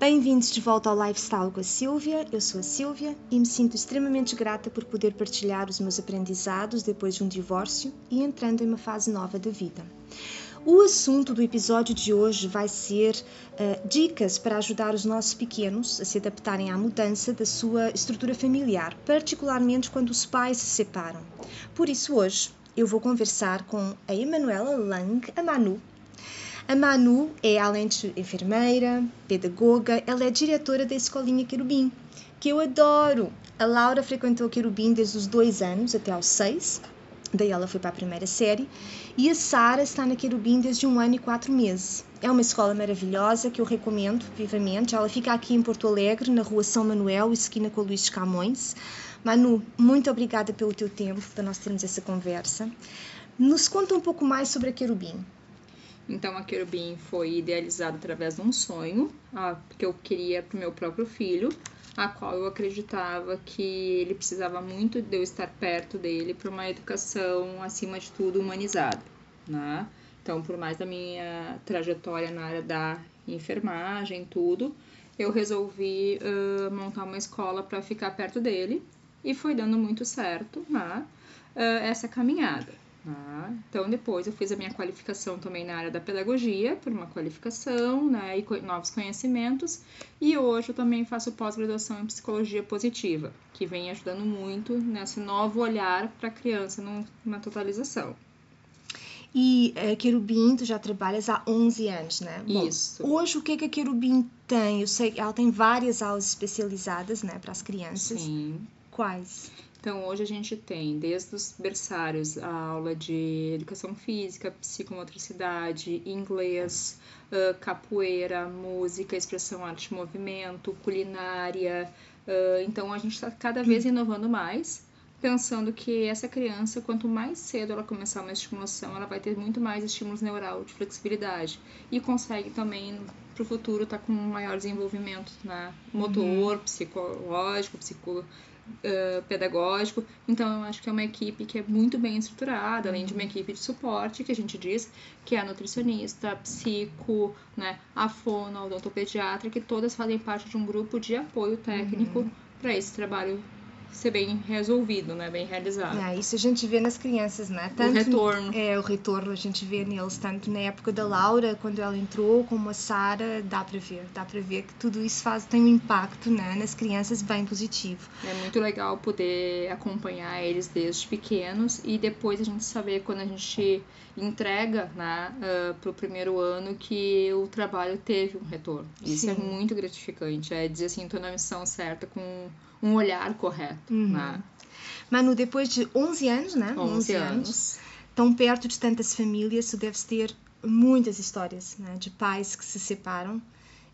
Bem-vindos de volta ao Lifestyle com a Silvia. Eu sou a Silvia e me sinto extremamente grata por poder partilhar os meus aprendizados depois de um divórcio e entrando em uma fase nova da vida. O assunto do episódio de hoje vai ser uh, dicas para ajudar os nossos pequenos a se adaptarem à mudança da sua estrutura familiar, particularmente quando os pais se separam. Por isso, hoje eu vou conversar com a Emanuela Lang, a Manu, a Manu é, além de enfermeira, pedagoga, ela é diretora da Escolinha Querubim, que eu adoro. A Laura frequentou Querubim desde os dois anos até aos seis, daí ela foi para a primeira série, e a Sara está na Querubim desde um ano e quatro meses. É uma escola maravilhosa que eu recomendo vivamente. Ela fica aqui em Porto Alegre, na rua São Manuel, esquina com Luís Camões. Manu, muito obrigada pelo teu tempo, para nós termos essa conversa. Nos conta um pouco mais sobre a Querubim. Então a querubim foi idealizada através de um sonho ah, que eu queria para o meu próprio filho, a qual eu acreditava que ele precisava muito de eu estar perto dele para uma educação acima de tudo humanizada, né? Então, por mais da minha trajetória na área da enfermagem, tudo, eu resolvi uh, montar uma escola para ficar perto dele e foi dando muito certo, né? Uh, essa caminhada. Ah, então, depois eu fiz a minha qualificação também na área da pedagogia, por uma qualificação né, e novos conhecimentos. E hoje eu também faço pós-graduação em psicologia positiva, que vem ajudando muito nesse novo olhar para a criança numa totalização. E a Querubim, tu já trabalhas há 11 anos, né? Bom, Isso. Hoje, o que, é que a Querubim tem? Eu sei que ela tem várias aulas especializadas, né, para as crianças. Sim. Quais? Então, hoje a gente tem desde os berçários a aula de educação física, psicomotricidade, inglês, uh, capoeira, música, expressão arte movimento, culinária. Uh, então, a gente está cada vez inovando mais, pensando que essa criança, quanto mais cedo ela começar uma estimulação, ela vai ter muito mais estímulos neural de flexibilidade e consegue também para o futuro estar tá com um maior desenvolvimento né? motor, uhum. psicológico, psico uh, pedagógico. Então, eu acho que é uma equipe que é muito bem estruturada, além de uma equipe de suporte, que a gente diz que é a nutricionista, a psico, né, a fono, a odontopediatra, que todas fazem parte de um grupo de apoio técnico uhum. para esse trabalho ser bem resolvido, né? Bem realizado. É, isso a gente vê nas crianças, né? Tanto, o retorno. É, o retorno a gente vê neles, tanto na época da Laura, quando ela entrou, como a Sara, dá para ver, dá para ver que tudo isso faz, tem um impacto, né? Nas crianças bem positivo. É muito legal poder acompanhar eles desde pequenos e depois a gente saber quando a gente entrega, né, uh, pro primeiro ano que o trabalho teve um retorno. Isso é Sim. é muito gratificante, é dizer assim, tô na missão certa com um olhar correto. Uhum. Né? Manu, depois de 11 anos, né? 11, 11 anos, anos, tão perto de tantas famílias, tu deves ter muitas histórias né? de pais que se separam.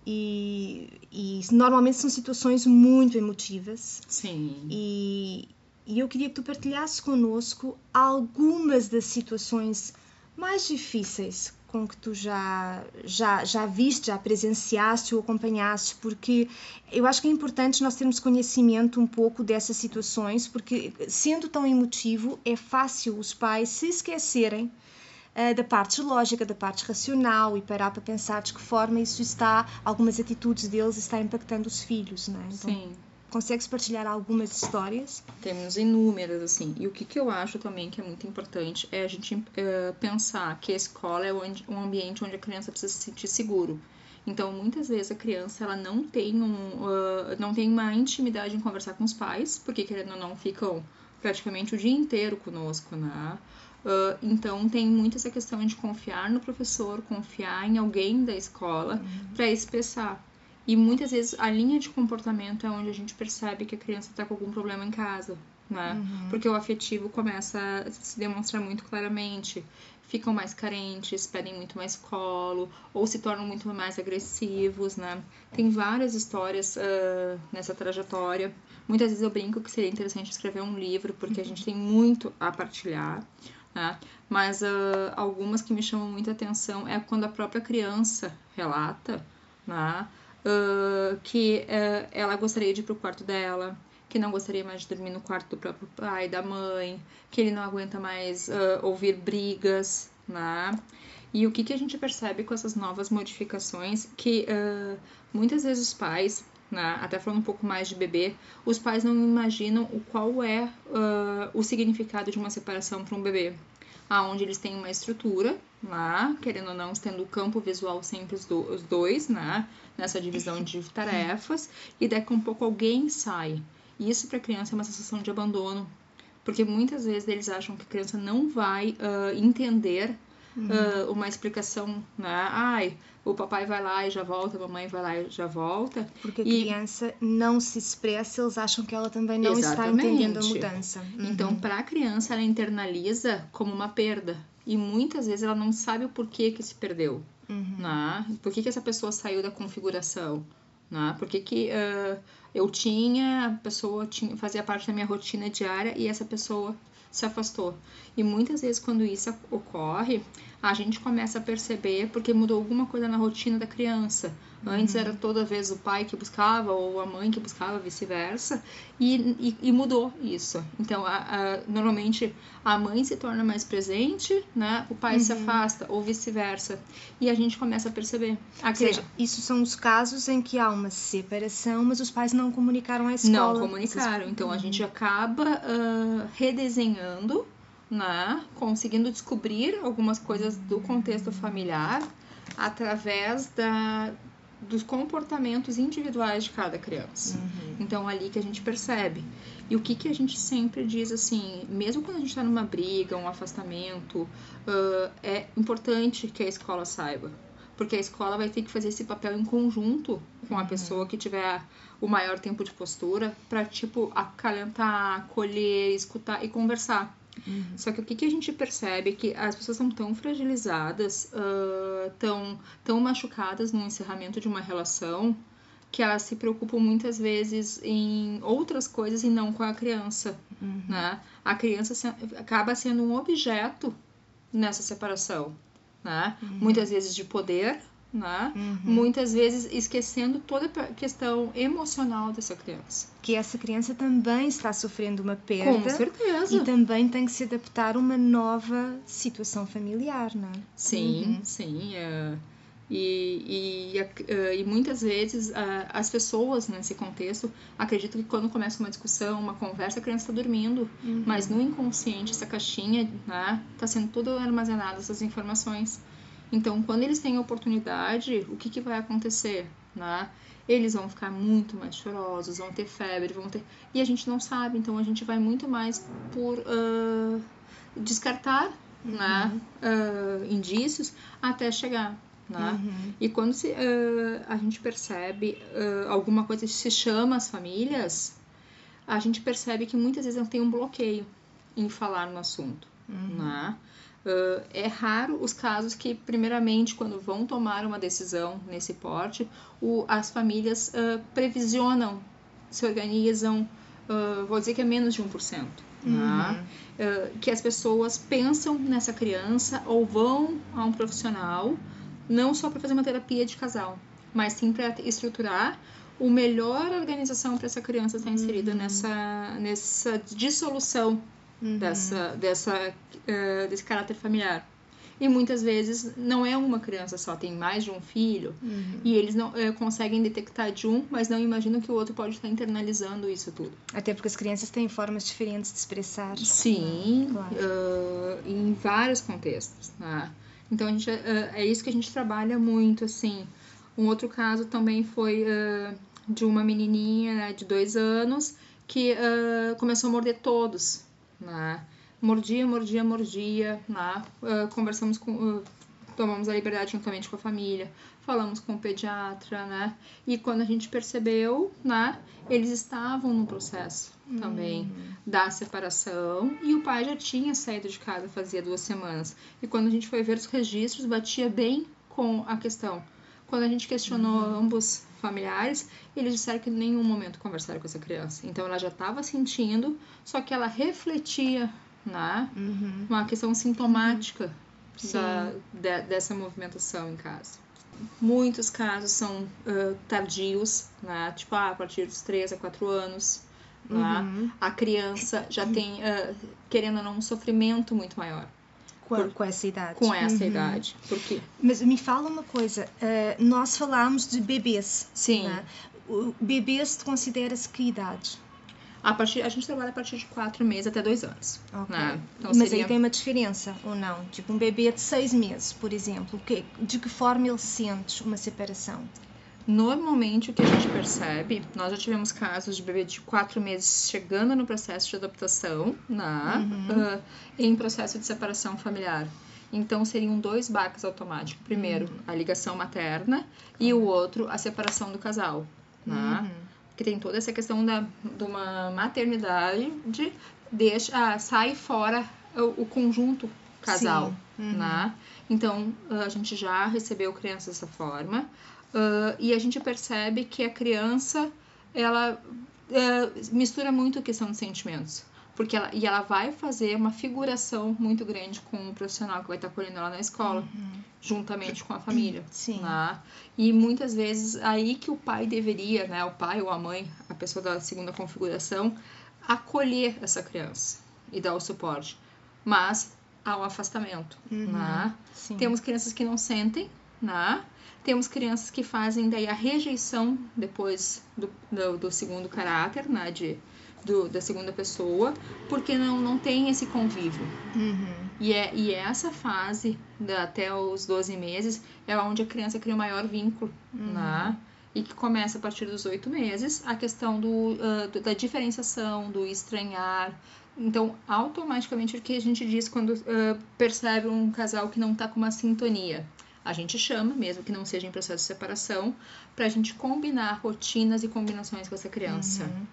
E, e normalmente são situações muito emotivas. Sim. E, e eu queria que tu partilhasses conosco algumas das situações mais difíceis com que tu já, já, já viste, já presenciaste ou acompanhaste, porque eu acho que é importante nós termos conhecimento um pouco dessas situações, porque sendo tão emotivo, é fácil os pais se esquecerem uh, da parte lógica, da parte racional e parar para pensar de que forma isso está, algumas atitudes deles está impactando os filhos, não é? Então, Sim. Consegues partilhar algumas histórias? Temos inúmeras, assim. E o que, que eu acho também que é muito importante é a gente uh, pensar que a escola é um ambiente onde a criança precisa se sentir seguro. Então, muitas vezes a criança ela não tem, um, uh, não tem uma intimidade em conversar com os pais, porque querendo ou não ficam praticamente o dia inteiro conosco, né? Uh, então tem muito essa questão de confiar no professor, confiar em alguém da escola uhum. para expressar. E muitas vezes a linha de comportamento é onde a gente percebe que a criança está com algum problema em casa, né? Uhum. Porque o afetivo começa a se demonstrar muito claramente. Ficam mais carentes, pedem muito mais colo, ou se tornam muito mais agressivos, né? Tem várias histórias uh, nessa trajetória. Muitas vezes eu brinco que seria interessante escrever um livro, porque a gente tem muito a partilhar. Né? Mas uh, algumas que me chamam muita atenção é quando a própria criança relata, né? Uh, que uh, ela gostaria de ir pro quarto dela, que não gostaria mais de dormir no quarto do próprio pai, da mãe, que ele não aguenta mais uh, ouvir brigas, né? E o que, que a gente percebe com essas novas modificações? Que uh, muitas vezes os pais, né, até falando um pouco mais de bebê, os pais não imaginam o qual é uh, o significado de uma separação para um bebê. Aonde eles têm uma estrutura lá, querendo ou não, tendo o campo visual sempre os, do, os dois, né? Nessa divisão de tarefas, e daqui a um pouco alguém sai. Isso para a criança é uma sensação de abandono, porque muitas vezes eles acham que a criança não vai uh, entender uhum. uh, uma explicação, né? Ai, o papai vai lá e já volta, a mamãe vai lá e já volta. Porque a e... criança não se expressa, eles acham que ela também não Exatamente. está entendendo a mudança. Uhum. Então, para a criança, ela internaliza como uma perda. E muitas vezes ela não sabe o porquê que se perdeu. Uhum. Né? Por que, que essa pessoa saiu da configuração? Né? Por que, que uh, eu tinha, a pessoa tinha, fazia parte da minha rotina diária e essa pessoa se afastou. E muitas vezes, quando isso ocorre, a gente começa a perceber porque mudou alguma coisa na rotina da criança. Antes uhum. era toda vez o pai que buscava ou a mãe que buscava, vice-versa, e, e, e, mudou isso. Então, a, a, normalmente a mãe se torna mais presente, né? O pai uhum. se afasta ou vice-versa, e a gente começa a perceber. A Ou seja, isso são os casos em que há uma separação, mas os pais não comunicaram à escola. Não comunicaram. Então, a gente uhum. acaba uh, redesenhando né? Conseguindo descobrir algumas coisas do contexto familiar através da, dos comportamentos individuais de cada criança. Uhum. Então, ali que a gente percebe. E o que, que a gente sempre diz assim, mesmo quando a gente está numa briga, um afastamento, uh, é importante que a escola saiba. Porque a escola vai ter que fazer esse papel em conjunto com a uhum. pessoa que tiver o maior tempo de postura para, tipo, acalentar, acolher, escutar e conversar. Uhum. Só que o que, que a gente percebe é que as pessoas são tão fragilizadas, uh, tão, tão machucadas no encerramento de uma relação, que elas se preocupam muitas vezes em outras coisas e não com a criança. Uhum. Né? A criança se, acaba sendo um objeto nessa separação. Né? Uhum. Muitas vezes de poder, né? Uhum. Muitas vezes esquecendo toda a questão emocional dessa criança. Que essa criança também está sofrendo uma perda. Com certeza. E também tem que se adaptar a uma nova situação familiar, não é? Sim, uhum. sim. É... E, e, e, muitas vezes as pessoas nesse contexto acreditam que quando começa uma discussão, uma conversa, a criança está dormindo. Uhum. Mas no inconsciente, essa caixinha está né, tá sendo tudo armazenado, essas informações. Então, quando eles têm oportunidade, o que, que vai acontecer? Né? Eles vão ficar muito mais chorosos, vão ter febre, vão ter. E a gente não sabe, então a gente vai muito mais por uh, descartar né? uhum. né? Uh, indícios até chegar. Né? Uhum. E quando se, uh, a gente percebe alguma coisa que se chama as famílias, a gente percebe que muitas vezes tem um bloqueio em falar no assunto. Uhum. Né? Uh, é raro os casos que, primeiramente, quando vão tomar uma decisão nesse porte, o, as famílias uh, previsionam, se organizam, uh, vou dizer que é menos de 1%. Uhum. Tá? que as pessoas pensam nessa criança ou vão a um profissional, não só para fazer uma terapia de casal, mas sim para estruturar o melhor organização para essa criança estar inserida uhum. nessa, nessa dissolução uhum. dessa, dessa, uh, desse caráter familiar. E muitas vezes não é uma criança só, tem mais de um filho, uhum. e eles não uh, conseguem detectar de um, mas não imaginam que o outro pode estar internalizando isso tudo. Até porque as crianças têm formas diferentes de expressar. Sim, claro. uh, em vários contextos. Né? Então a gente, é isso que a gente trabalha muito, assim. Um outro caso também foi de uma menininha né, de dois anos que começou a morder todos né? Mordia, mordia, mordia, né? Uh, conversamos com, uh, tomamos a liberdade juntamente com a família, falamos com o pediatra, né? E quando a gente percebeu, né? Eles estavam no processo também hum. da separação e o pai já tinha saído de casa fazia duas semanas. E quando a gente foi ver os registros, batia bem com a questão. Quando a gente questionou uhum. ambos familiares, eles disseram que em nenhum momento conversaram com essa criança. Então ela já estava sentindo, só que ela refletia, né? Uhum. Uma questão sintomática da, de, dessa movimentação em casa. Muitos casos são uh, tardios, né? Tipo, ah, a partir dos 3 a 4 anos. Né? Uhum. A criança já tem, uh, querendo ou não, um sofrimento muito maior. Com, por, com essa idade. Com essa uhum. idade. Por quê? Mas me fala uma coisa, uh, nós falamos de bebês. Sim. Né? Bebês considera-se que idade? A, partir, a gente trabalha a partir de quatro meses até dois anos. Okay. Né? Então, Mas seria... aí tem uma diferença ou não? Tipo, um bebê de seis meses, por exemplo, que, de que forma ele sente uma separação? Normalmente, o que a gente percebe, nós já tivemos casos de bebê de quatro meses chegando no processo de adaptação, né? Uhum. Uh, em processo de separação familiar. Então, seriam dois baques automáticos. Primeiro, uhum. a ligação materna e o outro, a separação do casal. Né? Uhum. Que tem toda essa questão da, de uma maternidade de deixa, ah, sai fora o, o conjunto casal. Uhum. Né? Então, a gente já recebeu crianças dessa forma. Uh, e a gente percebe que a criança ela uh, mistura muito a questão de sentimentos porque ela, e ela vai fazer uma figuração muito grande com o profissional que vai estar acolhendo ela na escola, uhum. juntamente com a família. Sim. Né? E muitas vezes aí que o pai deveria, né, o pai ou a mãe, a pessoa da segunda configuração, acolher essa criança e dar o suporte. Mas há um afastamento. Uhum. Né? Temos crianças que não sentem, né? Temos crianças que fazem daí a rejeição depois do, do, do segundo caráter, né? De, do, da segunda pessoa, porque não, não tem esse convívio. Uhum. E, é, e é essa fase, da, até os 12 meses, é onde a criança cria o maior vínculo, uhum. né? E que começa a partir dos oito meses a questão do, uh, da diferenciação, do estranhar. Então, automaticamente, o que a gente diz quando uh, percebe um casal que não está com uma sintonia? A gente chama, mesmo que não seja em processo de separação, para a gente combinar rotinas e combinações com essa criança. Uhum.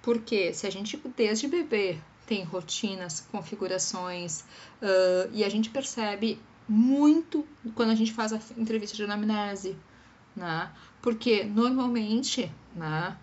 Porque se a gente, desde bebê, tem rotinas, configurações, uh, e a gente percebe muito quando a gente faz a entrevista de anamnese, né? Porque normalmente, né?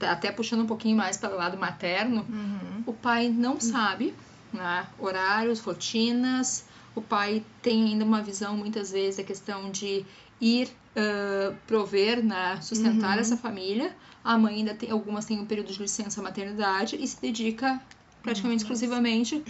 Até puxando um pouquinho mais para o lado materno, uhum. o pai não sabe, né? Horários, rotinas, o pai tem ainda uma visão, muitas vezes, da questão de ir uh, prover, né, sustentar uhum. essa família. A mãe ainda tem, algumas têm um período de licença maternidade e se dedica praticamente uhum. exclusivamente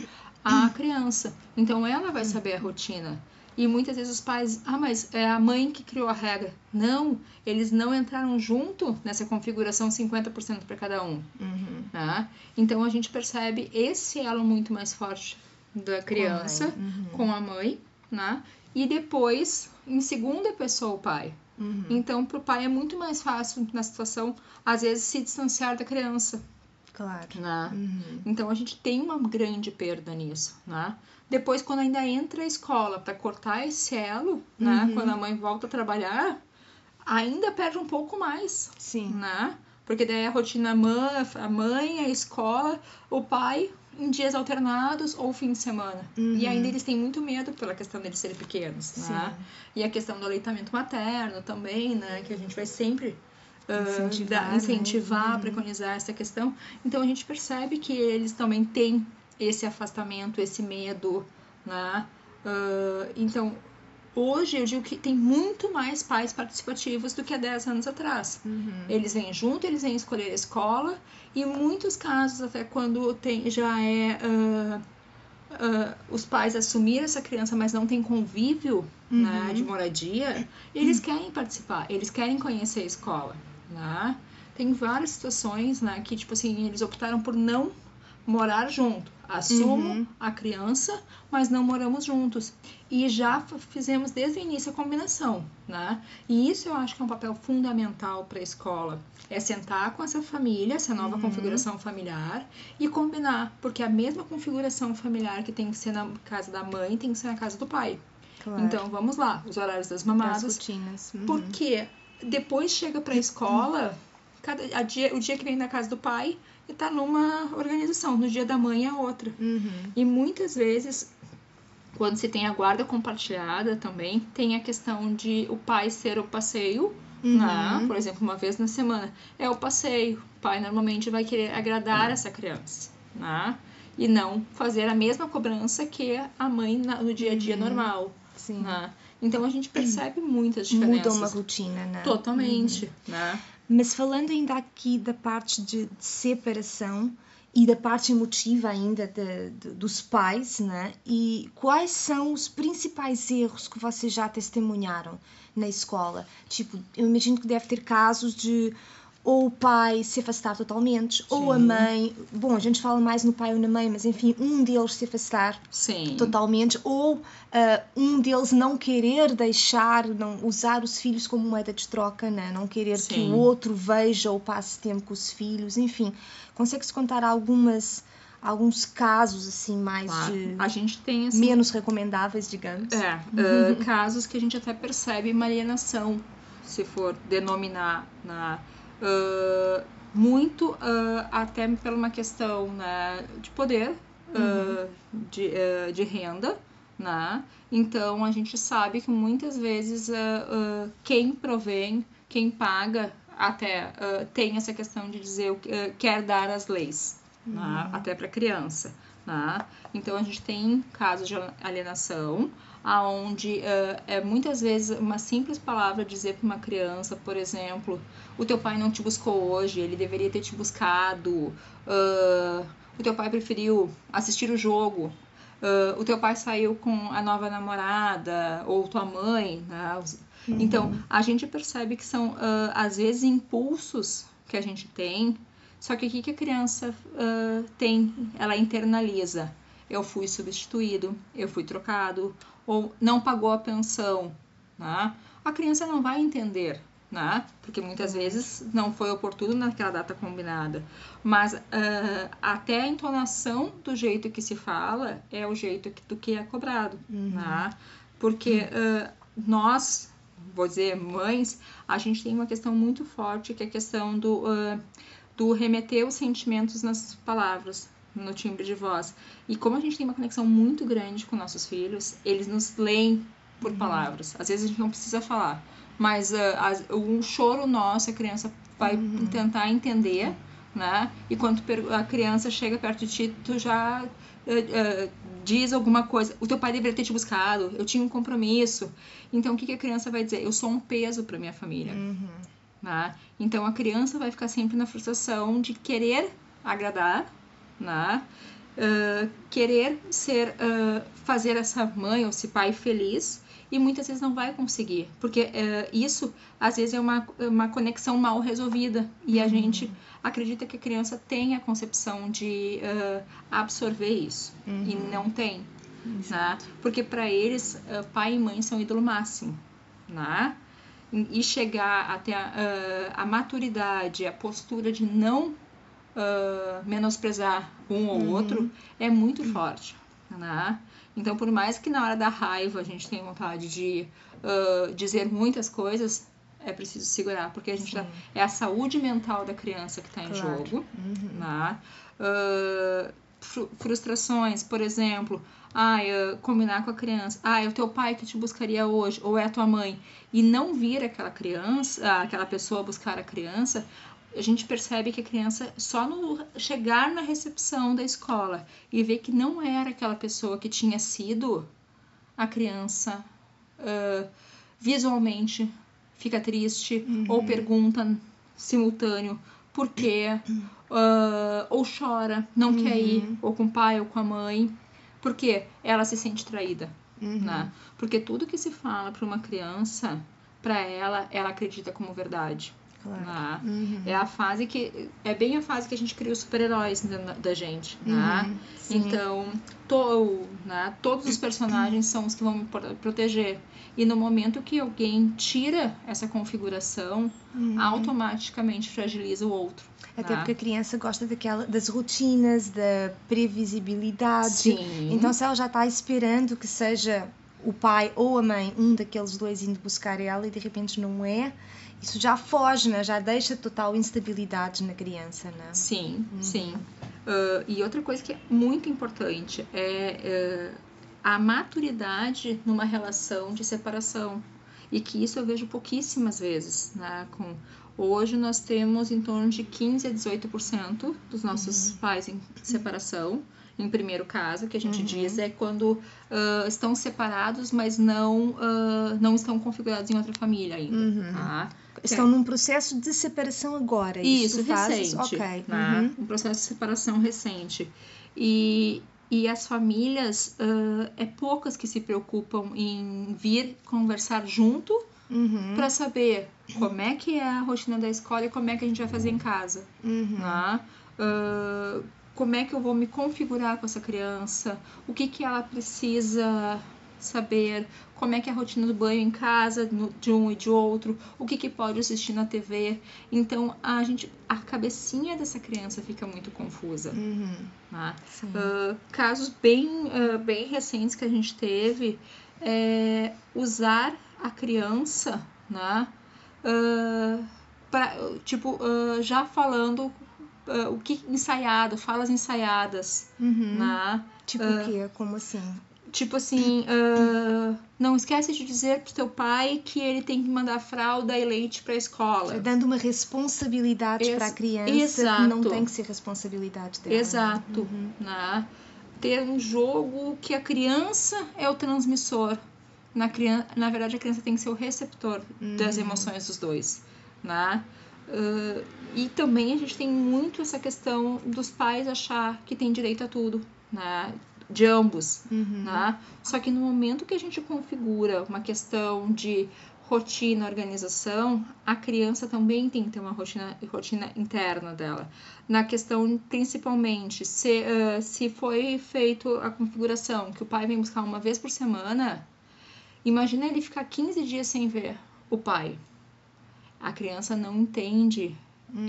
à criança. Então ela vai saber a rotina. E muitas vezes os pais, ah, mas é a mãe que criou a regra. Não, eles não entraram junto nessa configuração 50% para cada um. Uhum. Né? Então a gente percebe esse elo muito mais forte da criança com a mãe, uhum. com a mãe né? E depois, em segunda pessoa, o pai. Uhum. Então, para o pai é muito mais fácil, na situação, às vezes, se distanciar da criança. Claro. Né? Uhum. Então, a gente tem uma grande perda nisso, né? Depois, quando ainda entra a escola para cortar esse elo, né? uhum. Quando a mãe volta a trabalhar, ainda perde um pouco mais. Sim. Né? Porque daí a rotina a mãe, a escola, o pai em dias alternados ou fim de semana. Uhum. E ainda eles têm muito medo pela questão deles serem pequenos, né? E a questão do aleitamento materno também, né? Que a gente vai sempre uh, incentivar, dar, incentivar né? preconizar essa questão. Então a gente percebe que eles também têm esse afastamento, esse medo, né? Uh, então Hoje eu digo que tem muito mais pais participativos do que há 10 anos atrás. Uhum. Eles vêm junto, eles vêm escolher a escola, e em muitos casos, até quando tem, já é. Uh, uh, os pais assumiram essa criança, mas não tem convívio né, uhum. né, de moradia, eles querem participar, eles querem conhecer a escola. Né? Tem várias situações né, que, tipo assim, eles optaram por não morar junto. Assumo uhum. a criança, mas não moramos juntos. E já fizemos desde o início a combinação, né? E isso eu acho que é um papel fundamental para a escola. É sentar com essa família, essa nova uhum. configuração familiar e combinar, porque a mesma configuração familiar que tem que ser na casa da mãe tem que ser na casa do pai. Claro. Então vamos lá, os horários das mamadas. As rotinas. Uhum. Porque depois chega para a escola, cada, dia, o dia que vem na casa do pai, e tá numa organização. No dia da mãe é outra. Uhum. E muitas vezes, quando se tem a guarda compartilhada também, tem a questão de o pai ser o passeio. Uhum. Né? Por exemplo, uma vez na semana. É o passeio. O pai normalmente vai querer agradar essa criança. Né? E não fazer a mesma cobrança que a mãe no dia a dia uhum. normal. Sim. Né? Então a gente percebe muitas diferenças. Muda uma rotina, né? Totalmente. Uhum. Né? Mas falando ainda aqui da parte de, de separação e da parte emotiva ainda de, de, dos pais, né? E quais são os principais erros que vocês já testemunharam na escola? Tipo, eu imagino que deve ter casos de ou o pai se afastar totalmente, Sim. ou a mãe. Bom, a gente fala mais no pai ou na mãe, mas enfim, um deles se afastar Sim. totalmente, ou uh, um deles não querer deixar, não usar os filhos como moeda de troca, né? não querer Sim. que o outro veja ou passe tempo com os filhos, enfim. Consegue-se contar algumas alguns casos assim mais claro. de a gente tem assim, menos recomendáveis digamos é uh, casos que a gente até percebe uma alienação se for denominar na uh, muito uh, até por uma questão né, de poder, uh, de, de renda, né? Então a gente sabe que muitas vezes quem provém, quem paga, até tem essa questão de dizer quer dar as leis, né? uhum. né? até para criança. Né? Então a gente tem casos de alienação, aonde uh, é muitas vezes uma simples palavra dizer para uma criança, por exemplo, o teu pai não te buscou hoje, ele deveria ter te buscado, uh, o teu pai preferiu assistir o jogo, uh, o teu pai saiu com a nova namorada ou tua mãe, né? Uhum. Então a gente percebe que são às vezes impulsos que a gente tem, só que o que a criança tem, ela internaliza eu fui substituído, eu fui trocado, ou não pagou a pensão, né? a criança não vai entender, né? porque muitas vezes não foi oportuno naquela data combinada. Mas uh, até a entonação do jeito que se fala é o jeito que, do que é cobrado. Uhum. Né? Porque uh, nós, vou dizer, mães, a gente tem uma questão muito forte que é a questão do, uh, do remeter os sentimentos nas palavras no timbre de voz. E como a gente tem uma conexão muito grande com nossos filhos, eles nos leem por uhum. palavras. Às vezes a gente não precisa falar, mas uh, um choro nosso, a criança vai uhum. tentar entender, né? E quando a criança chega perto de ti, tu já uh, uh, diz alguma coisa. O teu pai deveria ter te buscado. Eu tinha um compromisso. Então o que, que a criança vai dizer? Eu sou um peso para minha família. Uhum. Né? Então a criança vai ficar sempre na frustração de querer agradar né? Uh, querer ser uh, fazer essa mãe ou esse pai feliz e muitas vezes não vai conseguir porque uh, isso às vezes é uma, uma conexão mal resolvida e a uhum. gente acredita que a criança tem a concepção de absorver isso uhum. e não tem né? porque para eles pai e mãe são ídolo máximo né? E chegar até a, a maturidade a postura de não uh, menosprezar um ou uhum. outro é muito uhum. forte, né? Então, por mais que na hora da raiva a gente tenha vontade de uh, dizer muitas coisas, é preciso segurar, porque a gente tá, é a saúde mental da criança que está em claro. jogo, uhum. né? Uh, frustrações, por exemplo, ah, combinar com a criança, ah, é o teu pai que te buscaria hoje, ou é a tua mãe, e não vir aquela criança, aquela pessoa buscar a criança, a gente percebe que a criança, só no chegar na recepção da escola e ver que não era aquela pessoa que tinha sido, a criança uh, visualmente fica triste uhum. ou pergunta simultâneo por quê, uh, ou chora, não uhum. quer ir, ou com o pai ou com a mãe, porque ela se sente traída. Uhum. Né? Porque tudo que se fala para uma criança, para ela, ela acredita como verdade. Claro. Né? Uhum. É a fase que. É bem a fase que a gente cria os super-heróis da, da, gente. Né? Uhum. Então, to, né? todos os personagens são os que vão me proteger. E no momento que alguém tira essa configuração, uhum. automaticamente fragiliza o outro. Até né? porque a criança gosta daquela, das rotinas, da previsibilidade. Sim. Então, se ela já está esperando que seja o pai ou a mãe, um daqueles dois indo buscar ela e de repente não é, isso já foge, né? já deixa total instabilidade na criança. Né? Sim, uhum. sim. Uh, e outra coisa que é muito importante é uh, a maturidade numa relação de separação. E que isso eu vejo pouquíssimas vezes. Né? Com, hoje nós temos em torno de 15 a 18% dos nossos uhum. pais em separação Em primeiro caso, o que a gente Uhum. diz é quando ah, estão separados, mas não, ah, não estão configurados em outra família ainda. Uhum. Tá? Estão num processo de separação agora. Isso, fazes? recente. Ok. né? Uhum. Um processo de separação recente. E, e as famílias, ah, é poucas que se preocupam em vir conversar junto Uhum. para saber como é que é a rotina da escola e como é que a gente vai fazer em casa. Uhum. né? Ah, como é que eu vou me configurar com essa criança? O que, que ela precisa saber? Como é que é a rotina do banho em casa, no- de um e de outro? O que, que pode assistir na TV? Então, a gente, a cabecinha dessa criança fica muito confusa. Uhum. né? Ah, casos bem, ah, bem recentes que a gente teve é usar a criança, né? ah, pra, tipo, já falando ah, o que ensaiado, falas ensaiadas, Uhum. né? Tipo o quê? Como assim? Tipo assim, ah, não esquece de dizer pro teu pai que ele tem que mandar fralda e leite pra escola. Dando uma responsabilidade Ex- para a criança exato. que não tem que ser responsabilidade dela. Exato, Uhum. né? Ter um jogo que a criança é o transmissor. Na, criança, na verdade, a criança tem que ser o receptor das Uhum. emoções dos dois, né? Ah, e também a gente tem muito essa questão dos pais achar que tem direito a tudo, né? De ambos, Uhum. né? Só que no momento que a gente configura uma questão de rotina, organização, a criança também tem que ter uma rotina, rotina interna dela. Na questão, principalmente, se, ah, se foi feito a configuração que o pai vem buscar uma vez por semana, imagina ele ficar 15 dias sem ver o pai. A criança não entende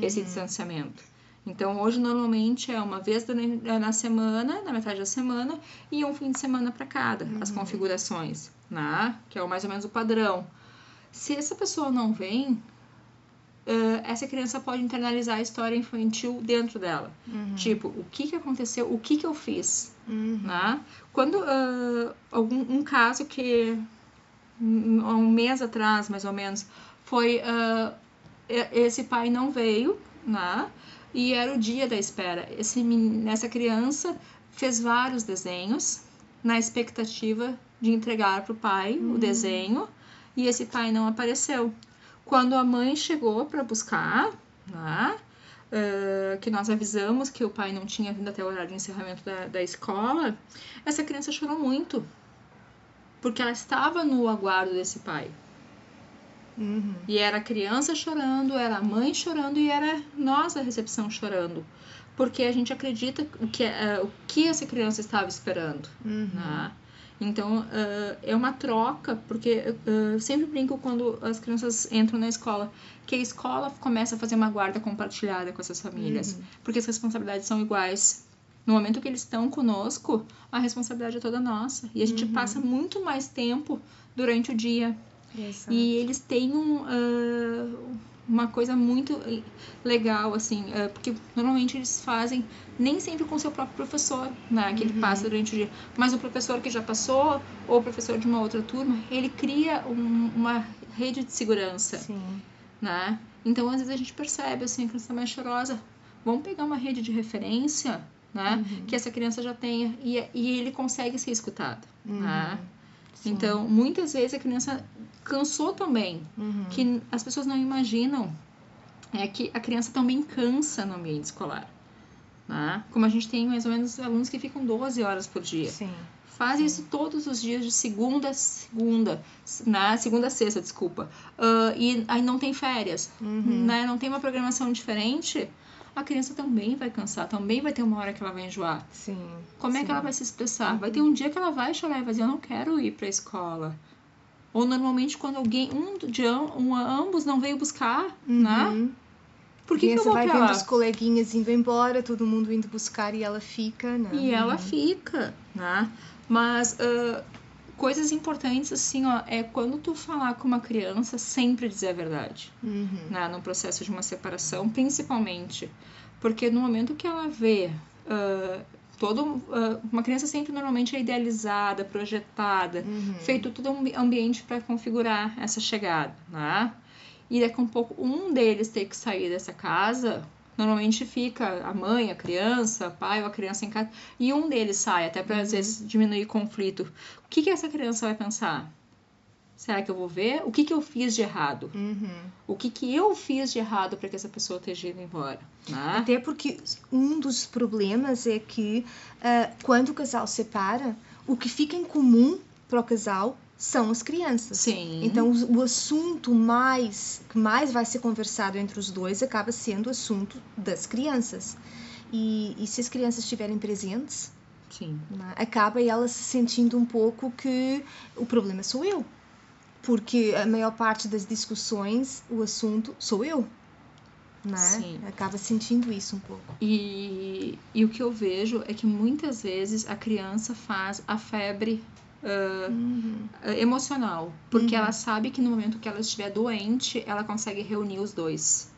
esse Uhum. distanciamento. Então, hoje, normalmente, é uma vez durante- na semana, na metade da semana, e um fim de semana para cada, as Uhum. configurações, né? Que é o mais ou menos o padrão. Se essa pessoa não vem, essa criança pode internalizar a história infantil dentro dela. Uhum. Tipo, o que, que aconteceu, o que, que eu fiz, Uhum. né? Quando algum um caso que um, há um mês atrás, mais ou menos, foi e- esse pai não veio, né? E era o dia da espera. Esse, essa criança fez vários desenhos na expectativa de entregar para o pai o desenho e esse pai não apareceu. Quando a mãe chegou para buscar, né? ah, que nós avisamos que o pai não tinha vindo até o horário de encerramento da, da escola, essa criança chorou muito. Porque ela estava no aguardo desse pai. Uhum. E era a criança chorando, era a mãe chorando e era nós da recepção chorando. Porque a gente acredita o que, eh, o que essa criança estava esperando. Uhum. né? Então, ah, é uma troca, porque ah, eu sempre brinco quando as crianças entram na escola, que a escola começa a fazer uma guarda compartilhada com essas famílias, Uhum. porque as responsabilidades são iguais. No momento que eles estão conosco, a responsabilidade é toda nossa. E a gente Uhum. passa muito mais tempo durante o dia. Exato. E eles têm um, ah, uma coisa muito legal, assim, ah, porque normalmente eles fazem nem sempre com seu próprio professor, né, que ele Uhum. passa durante o dia, mas o professor que já passou, ou o professor de uma outra turma, ele cria um- uma rede de segurança, Sim. né? Então, às vezes a gente percebe, assim, a criança mais chorosa, vamos pegar uma rede de referência, né, Uhum. que essa criança já tenha, e, e ele consegue ser escutado, né? Sim. Então, muitas vezes a criança cansou também, Uhum. que as pessoas não imaginam é que a criança também cansa no ambiente escolar. Né? Como a gente tem mais ou menos alunos que ficam 12 horas por dia. Sim. Faz isso todos os dias de segunda a segunda, na segunda a sexta, desculpa. Ah, e aí não tem férias, Uhum. né? Não tem uma programação diferente. A criança também vai cansar, também vai ter uma hora que ela vai enjoar. Sim. Como é Sim. que ela vai se expressar? Vai ter um dia que ela vai chorar e vai dizer, eu não quero ir para a escola. Ou normalmente quando alguém, um de um, ambos não veio buscar, né? Uhum. Por que, que eu vou vai pra vendo lá? os coleguinhas indo embora, todo mundo indo buscar e ela fica, né? E ela Uhum. fica, né? Mas ah, coisas importantes, assim, ó, é quando tu falar com uma criança, sempre dizer a verdade, Uhum. né? No processo de uma separação, principalmente. Porque no momento que ela vê ah, todo... ah, uma criança sempre normalmente é idealizada, projetada, Uhum. feito todo um ambiente para configurar essa chegada, né? E daqui a um pouco um deles ter que sair dessa casa, Normalmente fica a mãe, a criança, o pai ou a criança em casa, e um deles sai, até para às Uhum. vezes diminuir conflito. O que, que essa criança vai pensar? Será que eu vou ver? O que, que eu fiz de errado? Uhum. O que, que eu fiz de errado para que essa pessoa esteja indo embora? Né? Até porque um dos problemas é que ah, quando o casal separa, o que fica em comum para o casal são as crianças. Sim. Então o, assunto mais que mais vai ser conversado entre os dois acaba sendo o assunto das crianças. E, e se as crianças estiverem presentes, Sim. né, acaba ela se sentindo um pouco que o problema sou eu. Porque a maior parte das discussões, o assunto sou eu. Né? Sim. Acaba sentindo isso um pouco. E, e o que eu vejo é que muitas vezes a criança faz a febre ah, Uhum. emocional, porque Uhum. ela sabe que no momento que ela estiver doente, ela consegue reunir os dois.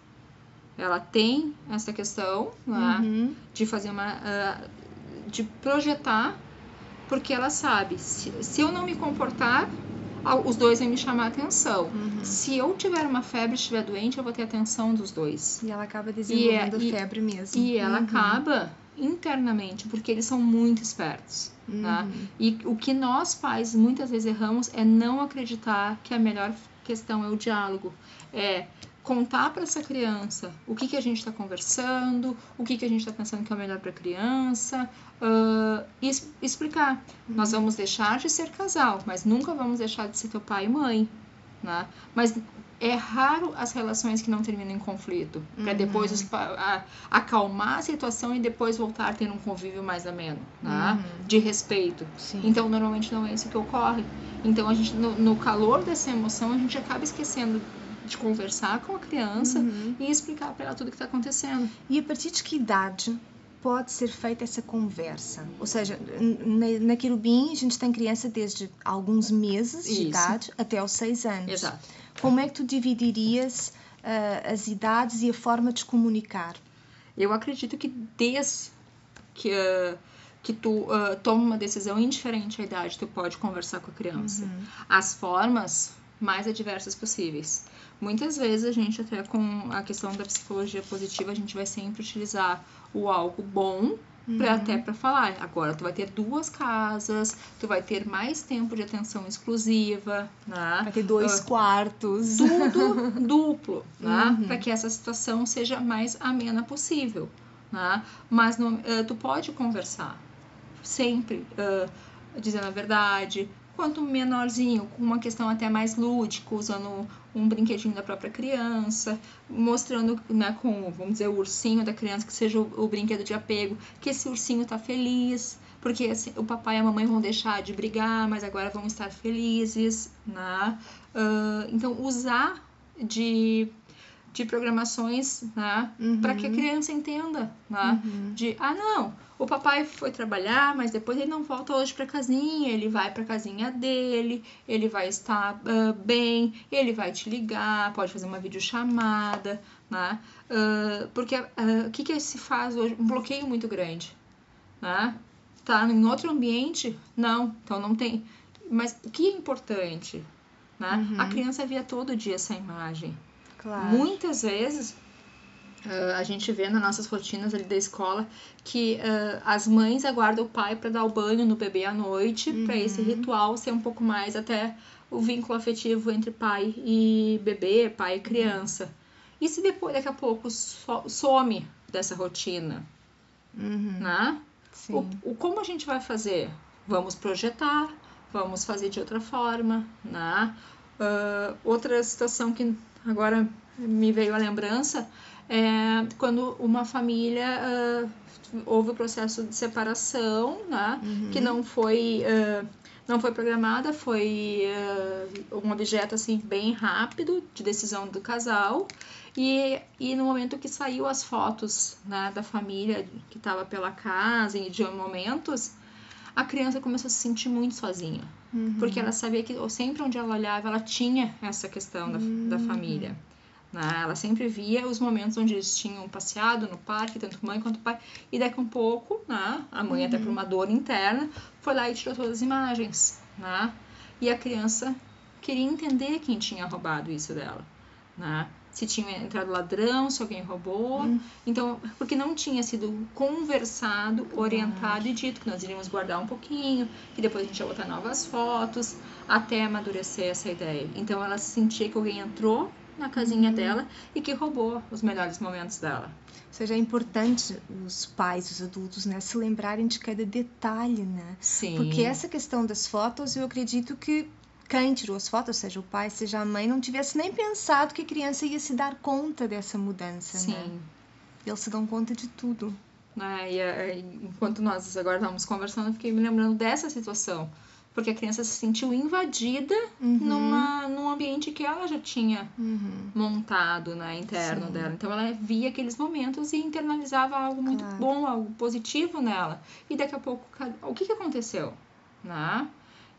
Ela tem essa questão né, Uhum. de fazer uma. ah, de projetar, porque ela sabe, se, se eu não me comportar, ah, os dois vão me chamar a atenção. Uhum. Se eu tiver uma febre, estiver doente, eu vou ter a atenção dos dois. E ela acaba desenvolvendo e- febre mesmo. E ela Uhum. acaba internamente, porque eles são muito espertos. tá? Uhum. E o que nós pais muitas vezes erramos é não acreditar que a melhor questão é o diálogo. É contar para essa criança o que, que a gente está conversando, o que, que a gente está pensando que é o melhor para a criança, ah, e explicar. Nós vamos deixar de ser casal, mas nunca vamos deixar de ser teu pai e mãe. Né? Mas é raro as relações que não terminam em conflito, para Uhum. depois os a- acalmar a situação e depois voltar a ter um convívio mais ameno, né? Uhum. de respeito. Sim. Então, normalmente não é isso que ocorre. Então, a gente, no, no calor dessa emoção, a gente acaba esquecendo de conversar com a criança Uhum. e explicar para ela tudo o que está acontecendo. E a partir de que idade pode ser feita essa conversa? Ou seja, na, na Querubim a gente tem criança desde alguns meses de Isso. idade até aos seis anos. Exato. Como é que tu dividirias ah, as idades e a forma de comunicar? Eu acredito que desde que, ah, que tu ah, toma uma decisão indiferente à idade, tu pode conversar com a criança. Uhum. As formas mais adversas possíveis. Muitas vezes a gente até com a questão da psicologia positiva, a gente vai sempre utilizar o algo bom para Uhum. até para falar. Agora tu vai ter duas casas, tu vai ter mais tempo de atenção exclusiva, né? Vai ter dois Ah, quartos. Tudo duplo, né? Uhum. Para que essa situação seja mais amena possível, né? Mas não, eh, tu pode conversar sempre eh, dizendo a verdade. Quanto menorzinho, com uma questão até mais lúdica, usando um brinquedinho da própria criança, mostrando, né, com, vamos dizer, o ursinho da criança, que seja o, o brinquedo de apego, que esse ursinho tá feliz, porque assim, o papai e a mamãe vão deixar de brigar, mas agora vão estar felizes, né? Ah, então, usar de, de programações, né, Uhum. para que a criança entenda, né? Uhum. de ah não o papai foi trabalhar mas depois ele não volta hoje para casinha ele vai para casinha dele ele vai estar ah, bem ele vai te ligar pode fazer uma videochamada né Ah, porque o que que se faz hoje um bloqueio muito grande né tá em outro ambiente não então não tem mas o que é importante né Uhum. a criança via todo dia essa imagem Claro. Muitas vezes ah, a gente vê nas nossas rotinas ali da escola que ah, as mães aguardam o pai para dar o banho no bebê à noite, para esse Uhum. ritual ser um pouco mais até o vínculo afetivo entre pai e bebê, pai e criança. E se depois, daqui a pouco, so- some dessa rotina, Uhum. né? Sim. O, o- como a gente vai fazer? Vamos projetar, vamos fazer de outra forma, né? Ah, outra situação que agora me veio à lembrança é quando uma família ah, houve o processo de separação, né? Uhum. Que não foi ah, não foi programada, foi ah, um objeto assim bem rápido de decisão do casal. E, e no momento que saiu as fotos né, da família que estava pela casa e de momentos, a criança começou a se sentir muito sozinha. Uhum. Porque ela sabia que sempre onde ela olhava, ela tinha essa questão da, da Uhum. família. né? Ela sempre via os momentos onde eles tinham passeado no parque, tanto mãe quanto pai. E daqui a um pouco, né, a mãe, até por uma dor interna, foi lá e tirou todas as imagens. Né? E a criança queria entender quem tinha roubado isso dela. Né? Se tinha entrado ladrão, se alguém roubou. Hum. Então, porque não tinha sido conversado, orientado e dito que nós iríamos guardar um pouquinho, que depois a gente ia botar novas fotos, até amadurecer essa ideia. Então, ela sentia que alguém entrou na casinha Uhum. dela e que roubou os melhores momentos dela. Ou seja, é importante os pais, os adultos, né, se lembrarem de cada detalhe, né? Sim. Porque essa questão das fotos, eu acredito que quem tirou as fotos, seja o pai, seja a mãe, não tivesse nem pensado que a criança ia se dar conta dessa mudança, Sim. né? Eles se dão conta de tudo. né? E, eh, enquanto nós agora estávamos conversando, eu fiquei me lembrando dessa situação. Porque a criança se sentiu invadida Uhum. numa, num ambiente que ela já tinha Uhum. montado, né, interno Sim. dela. Então ela via aqueles momentos e internalizava algo muito Claro. bom, algo positivo nela. E daqui a pouco, o que que aconteceu? Né?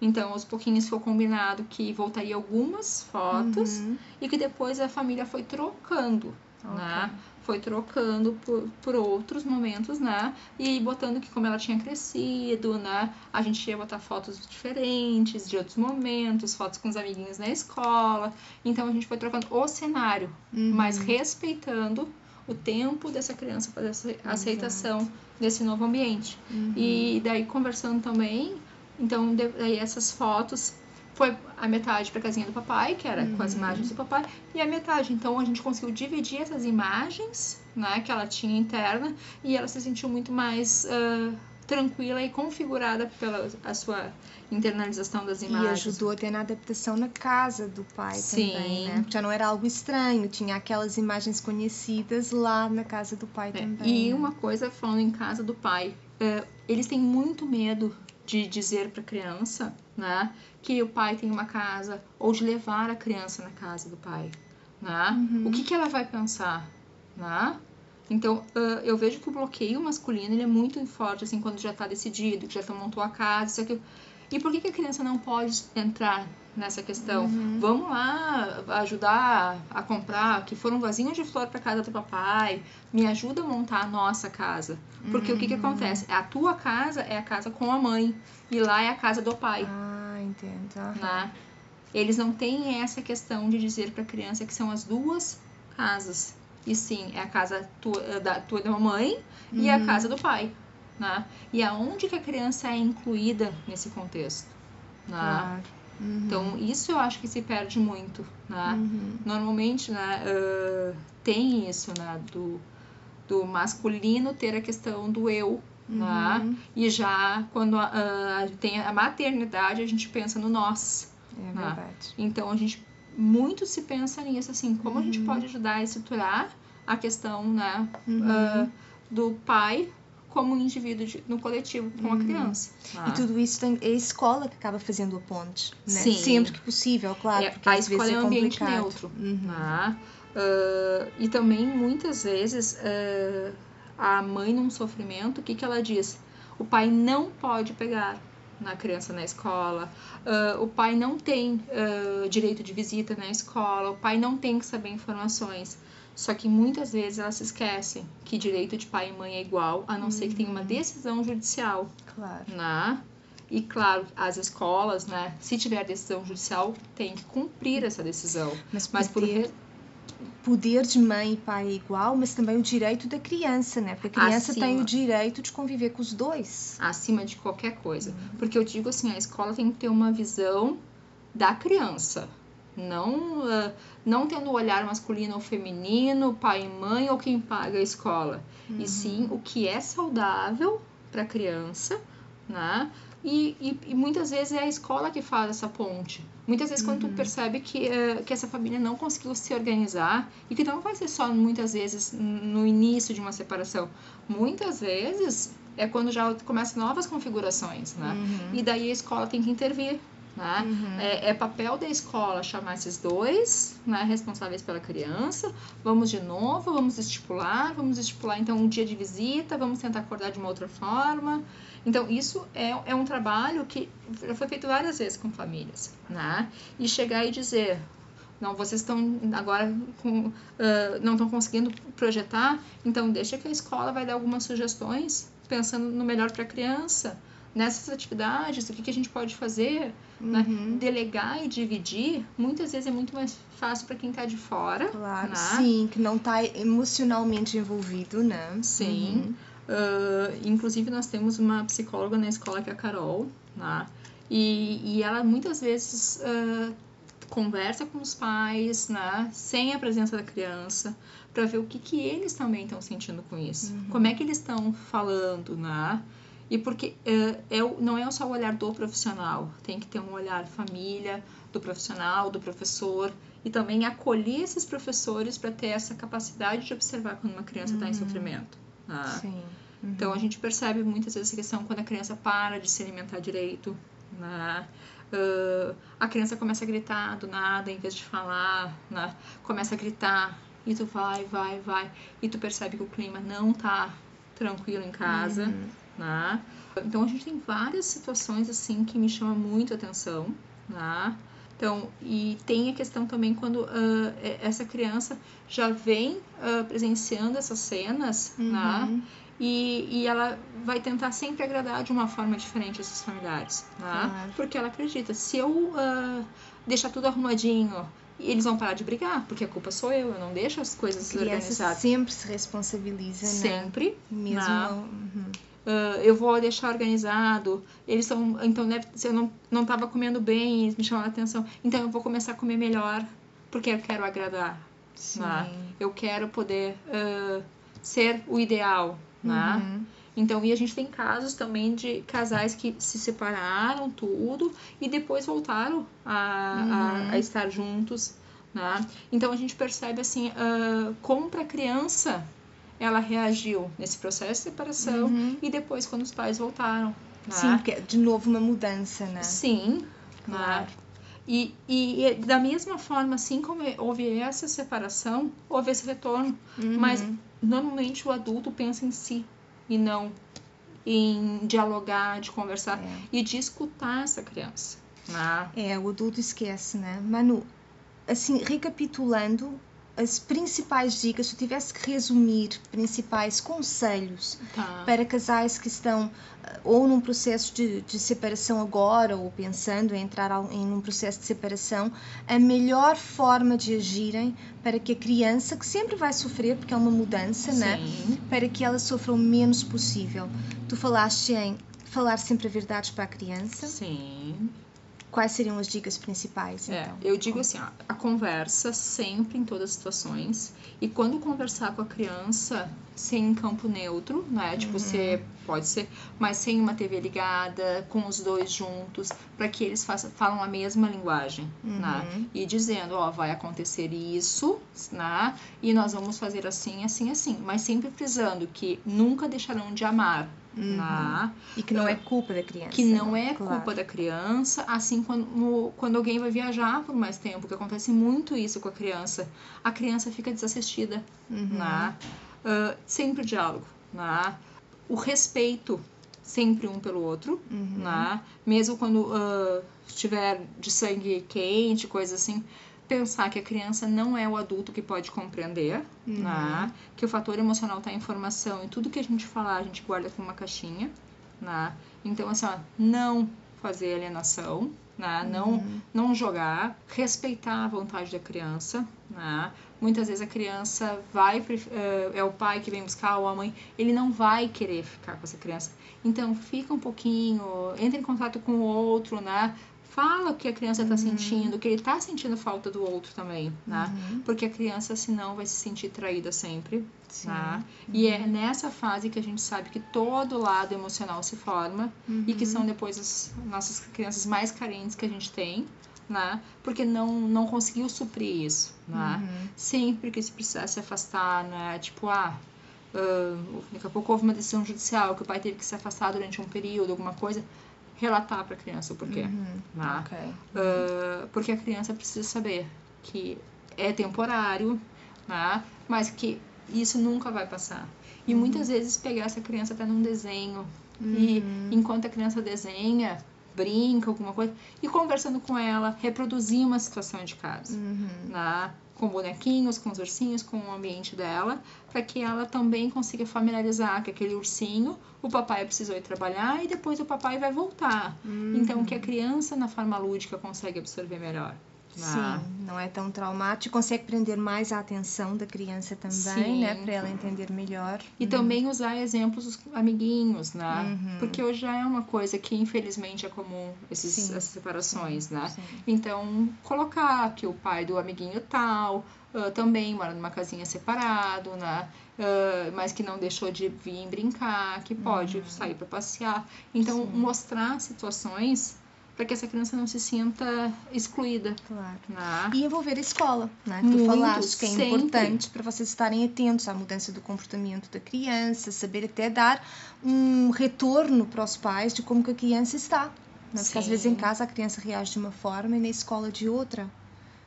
Então, aos pouquinhos ficou combinado que voltaria algumas fotos Uhum. e que depois a família foi trocando, né? Foi trocando por, por outros momentos, né? E botando que como ela tinha crescido, né? A gente ia botar fotos diferentes de outros momentos, fotos com os amiguinhos na escola. Então a gente foi trocando o cenário, Uhum. mas respeitando o tempo dessa criança fazer essa aceitação desse novo ambiente. Uhum. E daí conversando também, então daí essas fotos foi a metade para casinha do papai, que era com as Uhum. imagens do papai, e a metade. Então a gente conseguiu dividir essas imagens, né, que ela tinha interna, e ela se sentiu muito mais ah, tranquila e configurada pela a sua internalização das E imagens. ajudou até na adaptação na casa do pai Sim. também, né? Já não era algo estranho, tinha aquelas imagens conhecidas lá na casa do pai É, também. E uma coisa falando em casa do pai, é, eles têm muito medo de dizer para a criança, né, que o pai tem uma casa ou de levar a criança na casa do pai, né? Uhum. O que que ela vai pensar, né? Então, ah, eu vejo que o bloqueio masculino ele é muito forte, assim, quando já está decidido, que já montou a casa, isso aqui. E por que, que a criança não pode entrar nessa questão? Uhum. Vamos lá ajudar a comprar, que for um vasinho de flor para casa do papai, me ajuda a montar a nossa casa. Porque o que, que Uhum. acontece? A tua casa é a casa com a mãe, e lá é a casa do pai. Ah, entendo. aham. Né? Eles não têm essa questão de dizer para a criança que são as duas casas. E sim, é a casa tua, da tua da mamãe e a Uhum. casa do pai. Né? E aonde que a criança é incluída nesse contexto? Né? Claro. Uhum. Então, isso eu acho que se perde muito. Né? Uhum. Normalmente né, ah, tem isso né, do, do masculino ter a questão do eu. Né? Uhum. E já quando ah, tem a maternidade, a gente pensa no nós. É Ah. verdade. Então a gente muito se pensa nisso, assim, como a gente Uhum. pode ajudar a estruturar a questão, né, ah, do pai como um indivíduo de- no coletivo com a Uhum. criança. tá? E tudo isso tem, é a escola que acaba fazendo a ponte, né? Sim. Sempre que possível, claro. É, porque a às vezes escola é um ambiente complicado. neutro. Uhum. Ah, e também muitas vezes ah, a mãe num sofrimento, o que, que ela diz? O pai não pode pegar na criança na escola, ah, o pai não tem ah, direito de visita na escola, o pai não tem que saber informações. Só que muitas vezes elas se esquecem que direito de pai e mãe é igual, a não ser que tenha uma decisão judicial Claro. né? E claro, as escolas, né, se tiver decisão judicial, tem que cumprir essa decisão. Mas, Mas por poder, re- poder de mãe e pai é igual, mas também o direito da criança, né? Porque a criança tem Acima. o direito de conviver com os dois. acima de qualquer coisa. Porque eu digo assim, a escola tem que ter uma visão da criança. Não, ah, não tendo o olhar masculino ou feminino, pai e mãe ou quem paga a escola. E sim o que é saudável para a criança, né? E, e, e muitas vezes é a escola que faz essa ponte. Muitas vezes, quando tu percebe que, eh, que essa família não conseguiu se organizar, e que não vai ser só muitas vezes no início de uma separação, muitas vezes é quando já começam novas configurações, né? Uhum. E daí a escola tem que intervir, né? Uhum. É, é papel da escola chamar esses dois, né, responsáveis pela criança. Vamos de novo, vamos estipular, vamos estipular então um dia de visita, vamos tentar acordar de uma outra forma. Então isso é, é um trabalho que já foi feito várias vezes com famílias, né? E chegar e dizer não, vocês estão agora com, ah, não estão conseguindo projetar, então deixa que a escola vai dar algumas sugestões pensando no melhor para a criança, nessas atividades, o que, que a gente pode fazer, né? Uhum. delegar e dividir, muitas vezes é muito mais fácil para quem está de fora. Claro, né? sim, que não está emocionalmente envolvido, né? Sim. Uhum. Uh, inclusive, nós temos uma psicóloga na escola que é a Carol, né? E, e ela muitas vezes uh, conversa com os pais, né? Sem a presença da criança, para ver o que, que eles também estão sentindo com isso. Uhum. Como é que eles estão falando, né? E porque uh, é, não é só o olhar do profissional, tem que ter um olhar família, do profissional, do professor, e também acolher esses professores para ter essa capacidade de observar quando uma criança está em sofrimento. né? Sim. Uhum. Então a gente percebe muitas vezes essa questão quando a criança para de se alimentar direito, né? Ah, a criança começa a gritar do nada em vez de falar, né? Começa a gritar e tu vai, vai, vai e tu percebe que o clima não tá tranquilo em casa, Uhum. Né? Então a gente tem várias situações assim que me chamam muito a atenção, né? Então, e tem a questão também quando e- essa criança já vem ah, presenciando essas cenas, né? Uhum. E, e ela vai tentar sempre agradar de uma forma diferente esses familiares, né? Claro. Porque ela acredita, se eu ah, deixar tudo arrumadinho, eles vão parar de brigar, porque a culpa sou eu, eu não deixo as coisas A criança organizadas. sempre se responsabiliza, né? Sempre. Mesmo não. Uhum. Ah, eu vou deixar organizado. Eles são. Então, deve, se eu não, não tava comendo bem, eles me chamaram a atenção. Então, eu vou começar a comer melhor, porque eu quero agradar. Sim. né? Eu quero poder ah, ser o ideal, né? Uhum. Então, e a gente tem casos também de casais que se separaram, tudo, e depois voltaram a, a- Uhum. a estar juntos, né? Então, a gente percebe, assim, ah, como para a criança ela reagiu nesse processo de separação Uhum. e depois quando os pais voltaram, né? Sim, porque é de novo uma mudança, né? Sim, Claro. né? E, e, e da mesma forma, assim como houve essa separação, houve esse retorno. Uhum. Mas normalmente o adulto pensa em si e não em dialogar, de conversar É. e de escutar essa criança. Né? É, o adulto esquece, né? Manu, assim, recapitulando, as principais dicas, se eu tivesse que resumir principais conselhos Tá. para casais que estão ah, ou num processo de, de separação agora ou pensando em entrar em um processo de separação, a melhor forma de agirem para que a criança, que sempre vai sofrer porque é uma mudança, né? Para que ela sofra o menos possível. Tu falaste em falar sempre a verdade para a criança. Sim. Quais seriam as dicas principais, É, então? eu digo assim, ó, a conversa sempre em todas as situações. E quando conversar com a criança, sem campo neutro, né? Tipo, Uhum. você pode ser, mas sem uma TV ligada, com os dois juntos, para que eles façam, falam a mesma linguagem, né? Uhum. E dizendo, ó, vai acontecer isso, né? E nós vamos fazer assim, assim, assim. Mas sempre frisando que nunca deixarão de amar, Uhum. né? E que não é culpa da criança. que não né? é Claro. culpa da criança, assim quando, quando alguém vai viajar por mais tempo, que acontece muito isso com a criança, a criança fica desassistida, Uhum. Ah, sempre o diálogo, né? O respeito sempre um pelo outro, Uhum. né? Mesmo quando ah, estiver de sangue quente, coisa assim, pensar que a criança não é o adulto que pode compreender, Uhum. né? Que o fator emocional tá em informação e tudo que a gente falar a gente guarda com uma caixinha, né? Então assim, ó, não fazer alienação, né? Não Uhum. não jogar, respeitar a vontade da criança, né? Muitas vezes a criança vai, eh, é o pai que vem buscar ou a mãe, ele não vai querer ficar com essa criança. Então fica um pouquinho, entra em contato com o outro, né? Fala o que a criança está sentindo, que ele está sentindo falta do outro também, né? Uhum. Porque a criança, senão, vai se sentir traída sempre. Sim. Tá? E é nessa fase que a gente sabe que todo lado emocional se forma e que Uhum. são depois as nossas crianças mais carentes que a gente tem, né? Porque não, não conseguiu suprir isso, né? Uhum. Sempre que se precisar se afastar, né? Tipo, ah, ah, daqui a pouco houve uma decisão judicial que o pai teve que se afastar durante um período, alguma coisa, relatar para a criança o porquê, Uhum. né? Ok. Ah, porque a criança precisa saber que é temporário, né? mas que isso nunca vai passar. E muitas vezes pegar essa criança até num desenho e Uhum. enquanto a criança desenha, brinca, alguma coisa, e conversando com ela, reproduzir uma situação de casa, Uhum. né? com bonequinhos, com os ursinhos, com o ambiente dela, para que ela também consiga familiarizar que aquele ursinho, o papai precisou ir trabalhar e depois o papai vai voltar. Uhum. Então, que a criança na forma lúdica consegue absorver melhor. Né? Sim, não é tão traumático, consegue prender mais a atenção da criança também, Sim. né, para ela entender melhor. E também usar exemplos dos amiguinhos, né? Uhum. Porque hoje já é uma coisa que infelizmente é comum esses, Sim. essas separações, né? Sim. Então, colocar que o pai do amiguinho tal ah, também mora numa casinha separado, né? Ah, mas que não deixou de vir brincar, que pode sair para passear. Então, Uhum. Mostrar situações para que essa criança não se sinta excluída, Claro. né? E envolver a escola, né? Que tu Muito, falaste que é sempre. importante para vocês estarem atentos à mudança do comportamento da criança, saber até dar um retorno para os pais de como que a criança está. Né? Porque às Sim. vezes em casa a criança reage de uma forma e na escola de outra.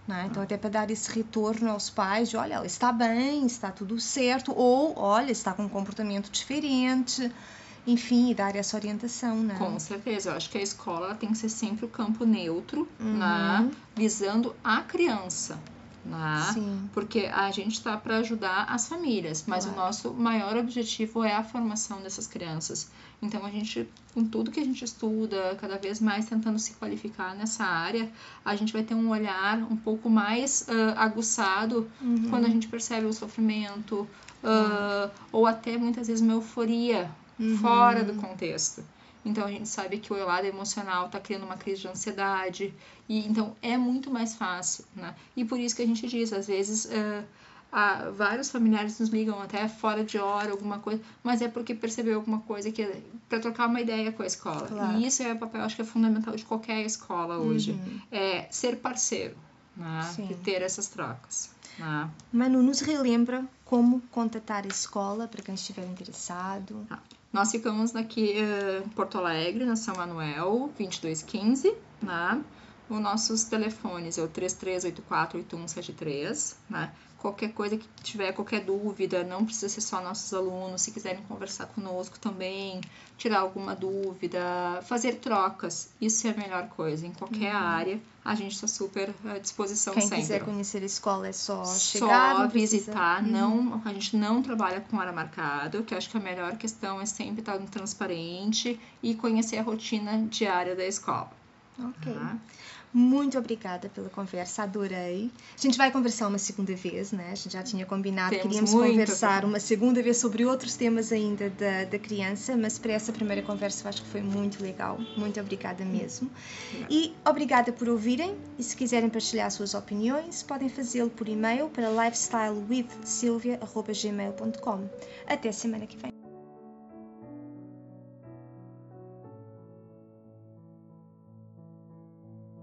Né? Então, até para dar esse retorno aos pais de, olha, ela está bem, está tudo certo, ou, olha, está com um comportamento diferente, enfim, e dar essa orientação, né? Com certeza, eu acho que a escola tem que ser sempre o campo neutro, Uhum. né? Visando a criança, né? Sim. Porque a gente está para ajudar as famílias, mas Claro. o nosso maior objetivo é a formação dessas crianças. Então a gente, com tudo que a gente estuda, cada vez mais tentando se qualificar nessa área, a gente vai ter um olhar um pouco mais ah, aguçado Uhum. quando a gente percebe o sofrimento ah, ou até muitas vezes uma euforia Uhum. fora do contexto. Então a gente sabe que o lado emocional está criando uma crise de ansiedade e então é muito mais fácil, né? E por isso que a gente diz, às vezes há- vários familiares nos ligam até fora de hora, alguma coisa, mas é porque percebeu alguma coisa que para trocar uma ideia com a escola. Claro. E isso é o papel, acho que é fundamental de qualquer escola hoje, Uhum. é ser parceiro, E ter essas trocas. Né? Manu, nos relembra como contatar a escola para quem estiver interessado. Nós ficamos aqui eh, em Porto Alegre, na São Manuel, 2215, né? Os nossos telefones é o 33848173, né? Qualquer coisa que tiver, qualquer dúvida, não precisa ser só nossos alunos, se quiserem conversar conosco também, tirar alguma dúvida, fazer trocas, isso é a melhor coisa. Em qualquer área, a gente está super à disposição Quem sempre. quiser conhecer a escola é só chegar. Só precisa- visitar, Uhum. não, a gente não trabalha com hora marcado, que eu acho que a melhor questão é sempre estar no transparente e conhecer a rotina diária da escola. Ok. tá? Muito obrigada pela conversa, adorei. A gente vai conversar uma segunda vez, né? A gente já tinha combinado, Temos queríamos muito conversar uma segunda vez sobre outros temas ainda da, da criança, mas para essa primeira conversa eu acho que foi muito legal. Muito obrigada mesmo. Obrigada. E obrigada por ouvirem. E se quiserem partilhar suas opiniões, podem fazê-lo por e-mail para lifestylewithsilvia.gmail.com. Até semana que vem.